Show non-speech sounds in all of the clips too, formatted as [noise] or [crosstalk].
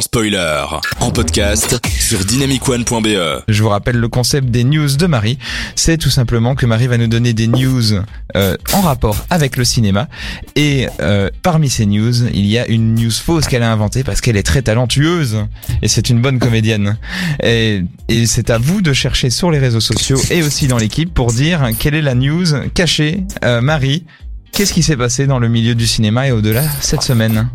spoiler. En podcast sur dynamicone.be. Je vous rappelle le concept des news de Marie. C'est tout simplement que Marie va nous donner des news euh, en rapport avec le cinéma. Et euh, parmi ces news, il y a une news fausse qu'elle a inventée parce qu'elle est très talentueuse. Et c'est une bonne comédienne. Et, et c'est à vous de chercher sur les réseaux sociaux et aussi dans l'équipe pour dire quelle est la news cachée. Euh, Marie, qu'est-ce qui s'est passé dans le milieu du cinéma et au-delà cette semaine?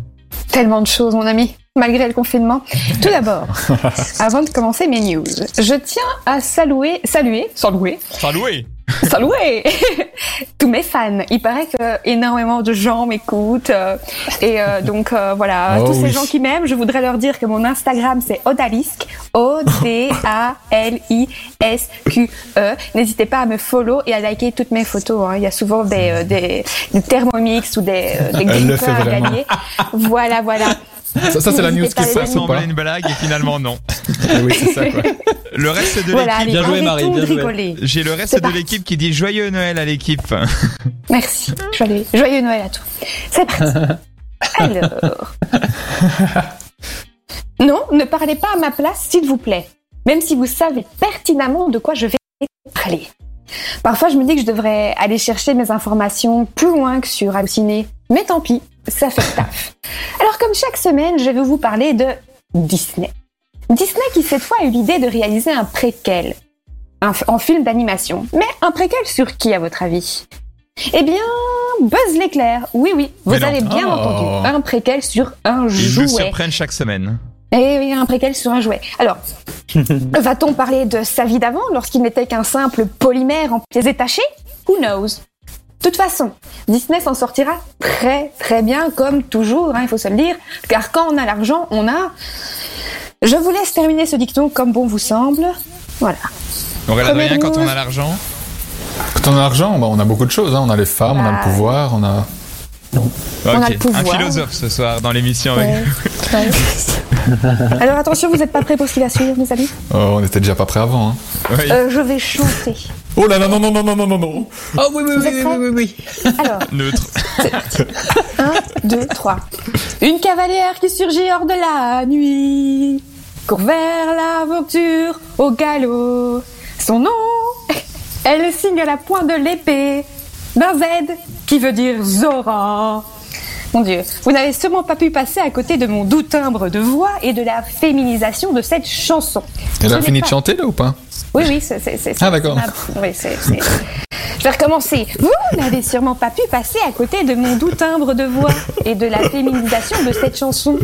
Tellement de choses, mon ami, malgré le confinement. Tout d'abord, [laughs] avant de commencer mes news, je tiens à saluer, saluer, saluer, Salut [laughs] saluer [laughs] tous mes fans. Il paraît que énormément de gens m'écoutent euh, et euh, donc euh, voilà, Oh tous ces gens qui m'aiment, je voudrais leur dire que mon Instagram c'est Odalisque, O D A L I S Q E. N'hésitez pas à me follow et à liker toutes mes photos. hein. Il y a souvent des euh, des, des Thermomix ou des euh, des à gagner. Voilà, voilà. Ça, ça, c'est la news qui passe ou pas une blague et finalement non. Eh Oui, c'est ça, quoi. Le reste de Voilà, l'équipe. allez, Bien joué, Marie, bien joué. J'ai le reste de parti. l'équipe qui dit joyeux Noël à l'équipe. [laughs] Merci. Joyeux, joyeux Noël à tous. C'est parti. [laughs] Alors. Non, ne parlez pas à ma place, s'il vous plaît. Même si vous savez pertinemment de quoi je vais parler. Parfois, je me dis que je devrais aller chercher mes informations plus loin que sur Halluciné. Mais tant pis, ça fait taf. Alors, comme chaque semaine, je vais vous parler de Disney. Disney qui, cette fois, a eu l'idée de réaliser un préquel. Un en film d'animation. Mais un préquel sur qui, à votre avis? Eh bien, Buzz l'éclair. Oui, oui, vous Mais non. avez bien Oh. entendu. Un préquel sur un Ils jouet. nous surprennent chaque semaine. Eh oui, un préquel sur un jouet. Alors, [laughs] va-t-on parler de sa vie d'avant lorsqu'il n'était qu'un simple polymère en pièces détachées? Who knows? De toute façon, Disney s'en sortira très très bien, comme toujours, hein, il faut se le dire, car quand on a l'argent, on a... Je vous laisse terminer ce dicton comme bon vous semble. Voilà. Première Adrien, quand on a l'argent. Quand on a l'argent, bah, on a beaucoup de choses. hein. On a les femmes, on a le pouvoir, on a. On a le pouvoir. Un philosophe ce soir dans l'émission. avec- Ouais. Ouais. Alors attention, vous n'êtes pas prêts pour ce qui va suivre, mes amis? Oh, on était déjà pas prêt avant. Hein. Oui. Euh, Je vais chanter. Oh là là, non, non, non, non, non, non, non. Oh oui, oui, oui, oui, oui, oui. Alors, [laughs] Neutre. 1, 2, 3. Une cavalière qui surgit hors de la nuit, court vers l'aventure au galop. Son nom, elle signe à la pointe de l'épée d'un Z qui veut dire Zora. Mon Dieu, vous n'avez sûrement pas pu passer à côté de mon doux timbre de voix et de la féminisation de cette chanson. Elle a fini de chanter là ou pas? Oui, oui, c'est. Ah, d'accord. Oui, c'est. Je vais recommencer. Vous n'avez sûrement pas pu passer à côté de mon doux timbre de voix et de la féminisation de cette chanson.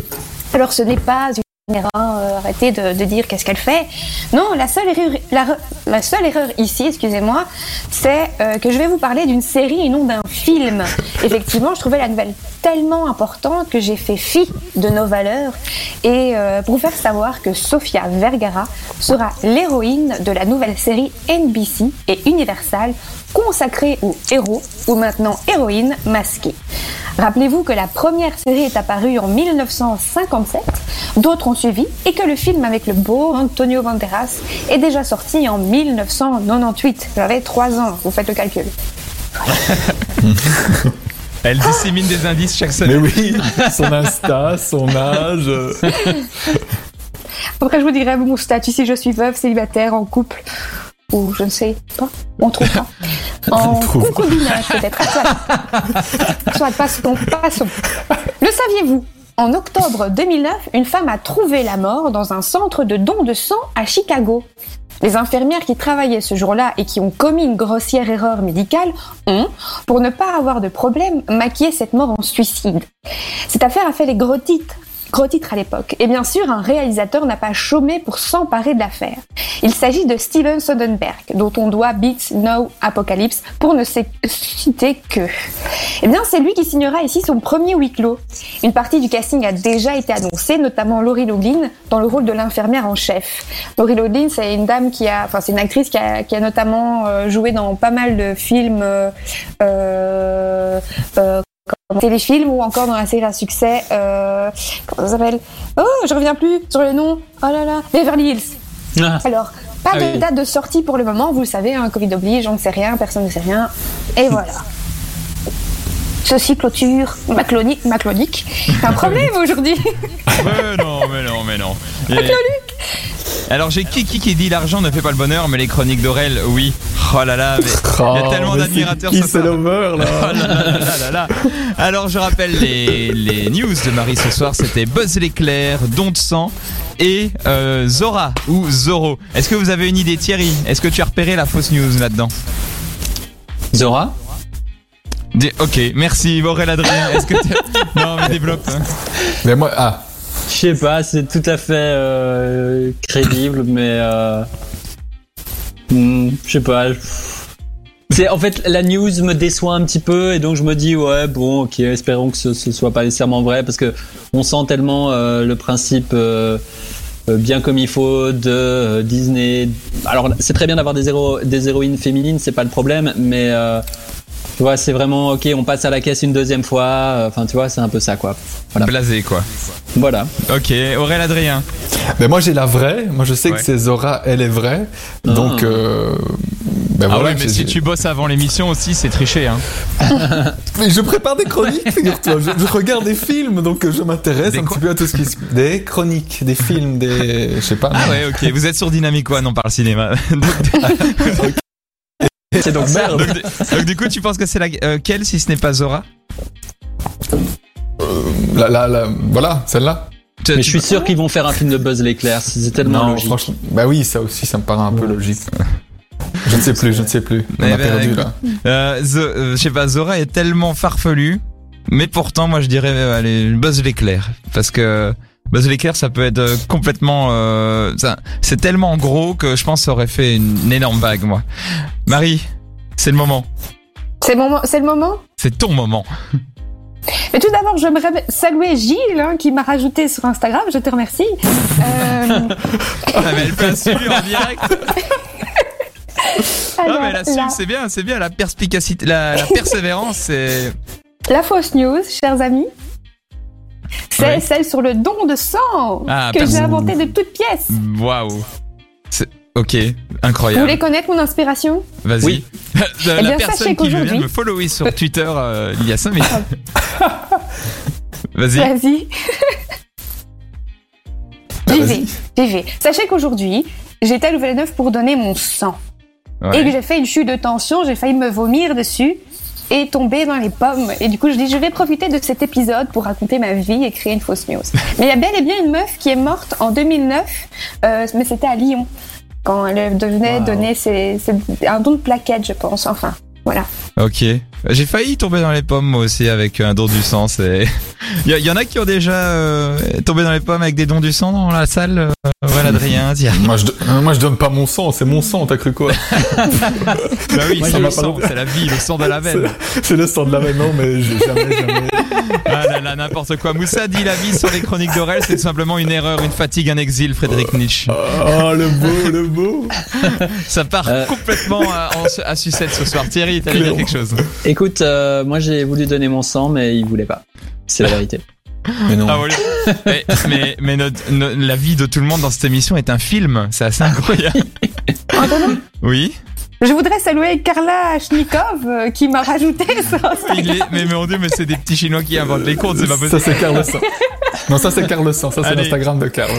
Alors, ce n'est pas arrêtez de, de dire qu'est-ce qu'elle fait. Non, la seule erreur, la, seule erreur ici, excusez-moi, c'est euh, que je vais vous parler d'une série et non d'un film. [laughs] Effectivement, je trouvais la nouvelle tellement importante que j'ai fait fi de nos valeurs et euh, pour vous faire savoir que Sofia Vergara sera l'héroïne de la nouvelle série NBC et Universal consacrée aux héros ou maintenant héroïnes masquées. Rappelez-vous que la première série est apparue en 1957, d'autres ont suivi et que le film avec le beau Antonio Banderas est déjà sorti en 1998. J'avais 3 ans, vous faites le calcul. [laughs] Elle dissémine des indices chaque Mais semaine. oui, son Insta, son âge. Après, je vous dirai mon statut si je suis veuve, célibataire, en couple, ou je ne sais pas, on trouve pas. En concubinage, peut-être. Soit, [laughs] soit passons, passons. Le saviez-vous? En octobre 2009, une femme a trouvé la mort dans un centre de don de sang à Chicago. Les infirmières qui travaillaient ce jour-là et qui ont commis une grossière erreur médicale ont, pour ne pas avoir de problème, maquillé cette mort en suicide. Cette affaire a fait les gros titres, gros titres à l'époque. Et bien sûr, un réalisateur n'a pas chômé pour s'emparer de l'affaire. Il s'agit de Steven Soderbergh, dont on doit Beats No Apocalypse, pour ne citer que. Eh bien, c'est lui qui signera ici son premier huis clos. Une partie du casting a déjà été annoncée, notamment Laurie Loughlin, dans le rôle de l'infirmière en chef. Laurie Loughlin, c'est une dame qui a, enfin, c'est une actrice qui a, qui a notamment euh, joué dans pas mal de films, euh, euh, téléfilms ou encore dans la série à succès, euh, comment ça s'appelle? Oh, je reviens plus sur le nom. Oh là là, Beverly Hills. Ah. Alors, pas Ah de oui. date de sortie pour le moment, vous le savez, un Covid oblige, on ne sait rien, personne ne sait rien. Et [laughs] voilà. Ceci clôture ma chronique. Ma chronique. T'as un problème aujourd'hui [laughs] Mais non, mais non, [laughs] mais Et- Alors j'ai Kiki qui dit l'argent ne fait pas le bonheur, mais les chroniques d'Aurel, oui. Oh là là, mais [laughs] il y a tellement [laughs] Oh, d'admirateurs soir. c'est l'over Oh là là là là là là là. Alors je rappelle les, les news de Marie ce soir, c'était Buzz l'éclair, Don de sang et euh, Zora ou Zoro. Est-ce que vous avez une idée Thierry? Est-ce que tu as repéré la fausse news là-dedans? Zora? Ok, merci Aurel Adrien. Est-ce que tu... [laughs] Non mais développe. hein. Mais moi, ah, sais pas, c'est tout à fait euh, crédible, mais euh, hmm, je sais pas. je- C'est en fait la news me déçoit un petit peu et donc je me dis ouais bon ok espérons que ce, ce soit pas nécessairement vrai parce que on sent tellement euh, le principe euh, bien comme il faut de Disney. Alors c'est très bien d'avoir des, héros, des héroïnes féminines, c'est pas le problème, mais tu vois c'est vraiment ok on passe à la caisse une deuxième fois. euh, Enfin tu vois c'est un peu ça quoi. Voilà. Blasé quoi. Voilà. Ok, Aurel Adrien. mais moi j'ai la vraie. Moi je sais Ouais. que c'est Zora, elle est vraie. Donc, Ah. euh, ben Ah voilà, ouais, mais si tu bosses avant l'émission aussi, c'est tricher. Hein. [laughs] Mais je prépare des chroniques, figure-toi. Je, je regarde des films, donc je m'intéresse Des un petit peu à tout ce qui se... Des chroniques, des films, des... Je sais pas. Ah mais- ouais, ok. Vous êtes sur Dynamic One, on parle cinéma. [laughs] [laughs] donc, C'est donc ça. donc, donc, du coup, tu penses que c'est laquelle si ce n'est pas Zora La, la, la- Voilà, celle-là. Mais je suis sûr qu'ils vont faire un film de Buzz l'éclair, c'est tellement Non, logique. franchement. Bah oui, ça aussi, ça me paraît un peu logique. Je ne sais plus, je ne sais plus. On Eh a ben, perdu là. Euh, euh, je sais pas, Zora est tellement farfelu, mais pourtant, moi, je dirais, euh, allez, Buzz l'éclair, parce que Buzz l'éclair, ça peut être euh, complètement, euh, c'est tellement gros que je pense que ça aurait fait une, une énorme vague, moi. Marie, c'est le moment, C'est le moment- c'est le moment? C'est ton moment. Mais tout d'abord, j'aimerais saluer Gilles hein, qui m'a rajouté sur Instagram. Je te remercie. Euh, Ah, mais elle peut assumer en direct. [laughs] Ah, alors, mais elle assume, la, c'est bien, c'est bien, la perspicacité, la, la persévérance, c'est. [laughs] la fausse news, chers amis, c'est Oui. celle sur le don de sang Ah, que j'ai inventé de toutes pièces. Waouh. Ok, Vous incroyable. voulez connaître mon inspiration? Vas-y. Oui. [laughs] la Eh bien, personne sachez qui vient de qu'aujourd'hui- me follower sur Twitter euh, il y a 5 minutes. [laughs] Vas-y. Vas-y. Ah, J'y vais, j'y vais. Sachez qu'aujourd'hui, j'étais à Louvain-la-Neuve pour donner mon sang. Ouais. Et que j'ai fait une chute de tension, j'ai failli me vomir dessus et tomber dans les pommes. Et du coup, je dis, je vais profiter de cet épisode pour raconter ma vie et créer une fausse news. Mais il y a bel et bien une meuf qui est morte en 2009, euh, mais c'était à Lyon, quand elle devenait Wow. donner ses, ses- un don de plaquettes, je pense. Enfin, voilà. Ok. J'ai failli tomber dans les pommes moi aussi avec un don du sang. C'est. [laughs] Il y, en a qui ont déjà euh, tombé dans les pommes avec des dons du sang dans la salle. Adrien. Tiens. Moi je, do- euh, moi, je donne pas mon sang, c'est mon sang, t'as cru quoi [laughs] Bah oui, c'est le sang, c'est la vie, le sang de la veine. C'est le sang de la veine, non, mais jamais, jamais. Ah là là, n'importe quoi. Moussa dit la vie sur les chroniques d'Aurel, c'est simplement une erreur, une fatigue, un exil, Frédéric Nietzsche. Oh, le beau, le beau. [laughs] Ça part Euh. complètement à, en- à sucette ce soir. Thierry, t'allais dire quelque chose Écoute, euh, moi j'ai voulu donner mon sang, mais il voulait pas. C'est la vérité. Mais non. Ah voilà. mais mais, mais notre- no- la vie de tout le monde dans cette émission est un film. C'est assez incroyable. Oui. je voudrais saluer Carla Schnikov euh, qui m'a rajouté [laughs] sur Il est, mais mon dieu, mais c'est des petits chinois qui inventent les comptes, c'est pas Ça, possible. c'est Carl le sang. Non, ça, c'est Carl le sang. Ça, c'est l'Instagram de Carl.